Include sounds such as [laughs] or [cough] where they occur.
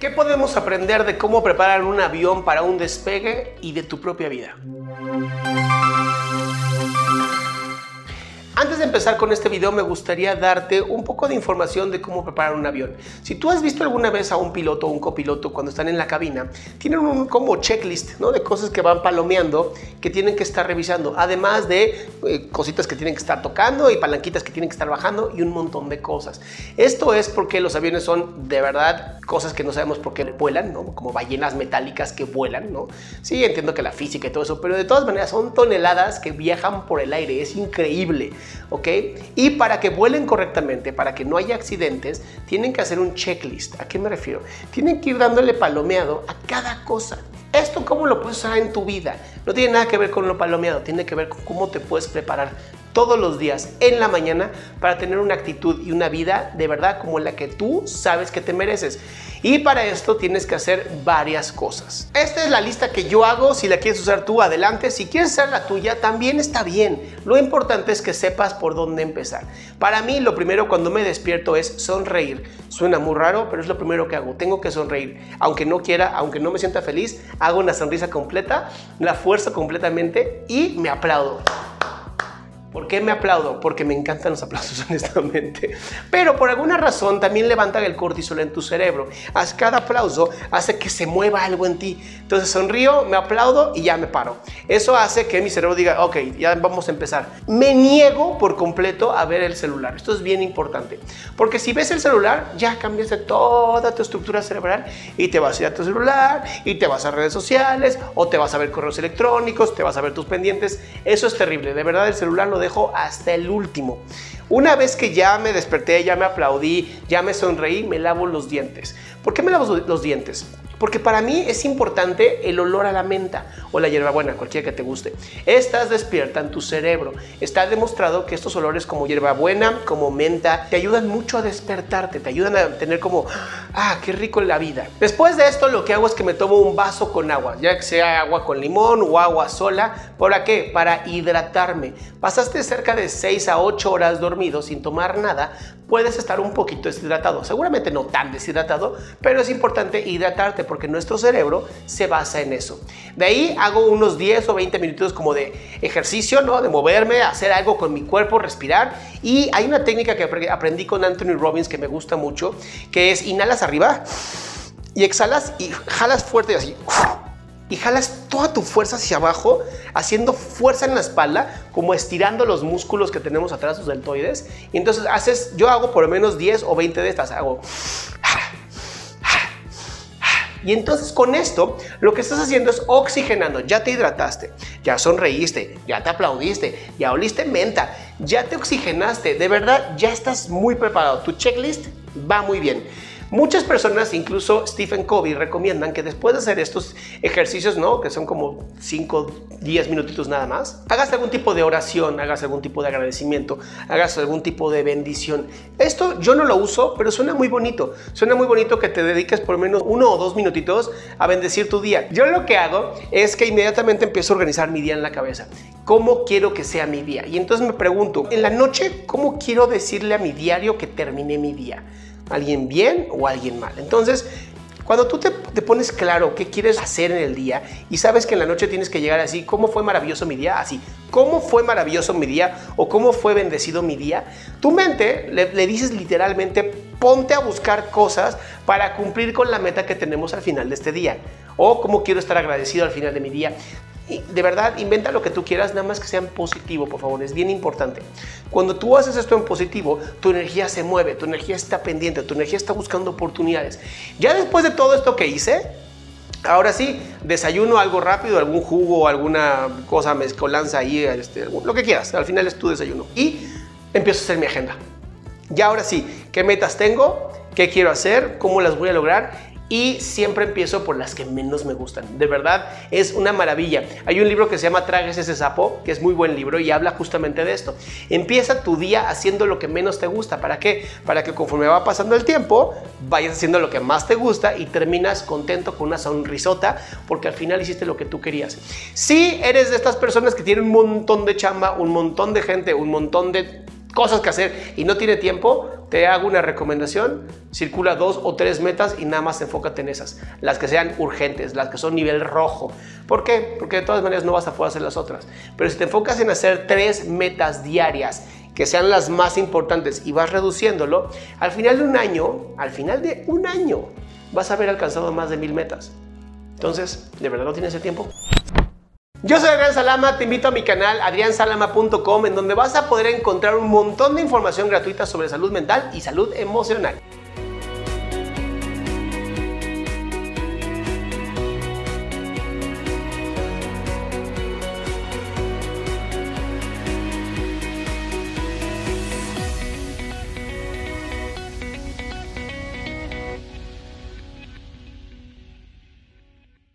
¿Qué podemos aprender de cómo preparar un avión para un despegue y de tu propia vida? Empezar con este video me gustaría darte un poco de información de cómo preparar un avión. Si tú has visto alguna vez a un piloto o un copiloto cuando están en la cabina, tienen un como checklist ¿no? de cosas que van palomeando que tienen que estar revisando, además de eh, cositas que tienen que estar tocando y palanquitas que tienen que estar bajando y un montón de cosas. Esto es porque los aviones son de verdad cosas que no sabemos por qué vuelan, ¿no? como ballenas metálicas que vuelan. ¿no? Sí, entiendo que la física y todo eso, pero de todas maneras son toneladas que viajan por el aire, es increíble. ¿ok? Y para que vuelen correctamente, para que no haya accidentes, tienen que hacer un checklist. ¿A qué me refiero? Tienen que ir dándole palomeado a cada cosa. ¿Esto cómo lo puedes usar en tu vida? No tiene nada que ver con lo palomeado, tiene que ver con cómo te puedes preparar todos los días en la mañana para tener una actitud y una vida de verdad como la que tú sabes que te mereces. Y para esto tienes que hacer varias cosas. Esta es la lista que yo hago. Si la quieres usar tú, adelante. Si quieres hacer la tuya, también está bien. Lo importante es que sepas por dónde empezar. Para mí, lo primero cuando me despierto es sonreír. Suena muy raro, pero es lo primero que hago. Tengo que sonreír. Aunque no quiera, aunque no me sienta feliz, hago una sonrisa completa, la fuerzo completamente y me aplaudo. ¿Por qué me aplaudo? Porque me encantan los aplausos, [laughs] honestamente. Pero por alguna razón también levantan el cortisol en tu cerebro. Cada aplauso hace que se mueva algo en ti. Entonces sonrío, me aplaudo y ya me paro. Eso hace que mi cerebro diga, ok, ya vamos a empezar. Me niego por completo a ver el celular. Esto es bien importante. Porque si ves el celular, ya cambias de toda tu estructura cerebral y te vas a ir a tu celular y te vas a redes sociales o te vas a ver correos electrónicos, te vas a ver tus pendientes. Eso es terrible. De verdad el celular lo dejo hasta el último. Una vez que ya me desperté, ya me aplaudí, ya me sonreí, me lavo los dientes. ¿Por qué me lavo los dientes? Porque para mí es importante el olor a la menta o la hierbabuena, cualquiera que te guste. Estas despiertan tu cerebro. Está demostrado que estos olores como hierbabuena, como menta, te ayudan mucho a despertarte, te ayudan a tener como, ah, qué rico la vida. Después de esto lo que hago es que me tomo un vaso con agua, ya que sea agua con limón o agua sola. ¿Para qué? Para hidratarme. Pasaste cerca de 6 a 8 horas dormido sin tomar nada, puedes estar un poquito deshidratado. Seguramente no tan deshidratado, pero es importante hidratarte porque nuestro cerebro se basa en eso. De ahí hago unos 10 o 20 minutos como de ejercicio, ¿no? De moverme, hacer algo con mi cuerpo, respirar. Y hay una técnica que aprendí con Anthony Robbins que me gusta mucho, que es inhalas arriba y exhalas y jalas fuerte así y jalas toda tu fuerza hacia abajo, haciendo fuerza en la espalda, como estirando los músculos que tenemos atrás, los deltoides. Y entonces haces, yo hago por lo menos 10 o 20 de estas, hago y entonces con esto lo que estás haciendo es oxigenando. Ya te hidrataste, ya sonreíste, ya te aplaudiste, ya oliste menta, ya te oxigenaste. De verdad, ya estás muy preparado. Tu checklist va muy bien. Muchas personas, incluso Stephen Covey, recomiendan que después de hacer estos ejercicios, ¿no? que son como 5, 10 minutitos nada más, hagas algún tipo de oración, hagas algún tipo de agradecimiento, hagas algún tipo de bendición. Esto yo no lo uso, pero suena muy bonito. Suena muy bonito que te dediques por lo menos uno o dos minutitos a bendecir tu día. Yo lo que hago es que inmediatamente empiezo a organizar mi día en la cabeza. ¿Cómo quiero que sea mi día? Y entonces me pregunto, en la noche, ¿cómo quiero decirle a mi diario que terminé mi día? Alguien bien o alguien mal. Entonces, cuando tú te, pones claro qué quieres hacer en el día y sabes que en la noche tienes que llegar así, ¿cómo fue maravilloso mi día? Así, ¿cómo fue maravilloso mi día? O ¿cómo fue bendecido mi día? Tu mente le, le dices literalmente, ponte a buscar cosas para cumplir con la meta que tenemos al final de este día. O cómo quiero estar agradecido al final de mi día de verdad, inventa lo que tú quieras, nada más que sea en positivo, por favor, es bien importante. Cuando tú haces esto en positivo, tu energía se mueve, tu energía está pendiente, tu energía está buscando oportunidades. Ya después de todo esto que hice, Ahora sí, desayuno algo rápido, algún jugo, alguna cosa mezcolanza ahí, este, lo que quieras. Al final es tu desayuno. Y empiezo a hacer mi agenda. Ya ahora sí, ¿qué metas tengo? ¿Qué quiero hacer? ¿Cómo las voy a lograr? Y siempre empiezo por las que menos me gustan. De verdad, es una maravilla. Hay un libro que se llama Tragues ese sapo, que es muy buen libro y habla justamente de esto. Empieza tu día haciendo lo que menos te gusta. ¿Para qué? Para que conforme va pasando el tiempo, vayas haciendo lo que más te gusta y terminas contento con una sonrisota porque al final hiciste lo que tú querías. Si eres de estas personas que tienen un montón de chamba, un montón de gente, un montón de cosas que hacer y no tiene tiempo, te hago una recomendación, circula dos o tres metas y nada más enfócate en esas, las que sean urgentes, las que son nivel rojo. ¿Por qué? Porque de todas maneras no vas a poder hacer las otras. Pero si te enfocas en hacer tres metas diarias que sean las más importantes y vas reduciéndolo, al final de un año, al final de un año, vas a haber alcanzado más de mil metas. Entonces, ¿de verdad no tienes el tiempo? Yo soy Adrián Salama, te invito a mi canal adriansalama.com en donde vas a poder encontrar un montón de información gratuita sobre salud mental y salud emocional.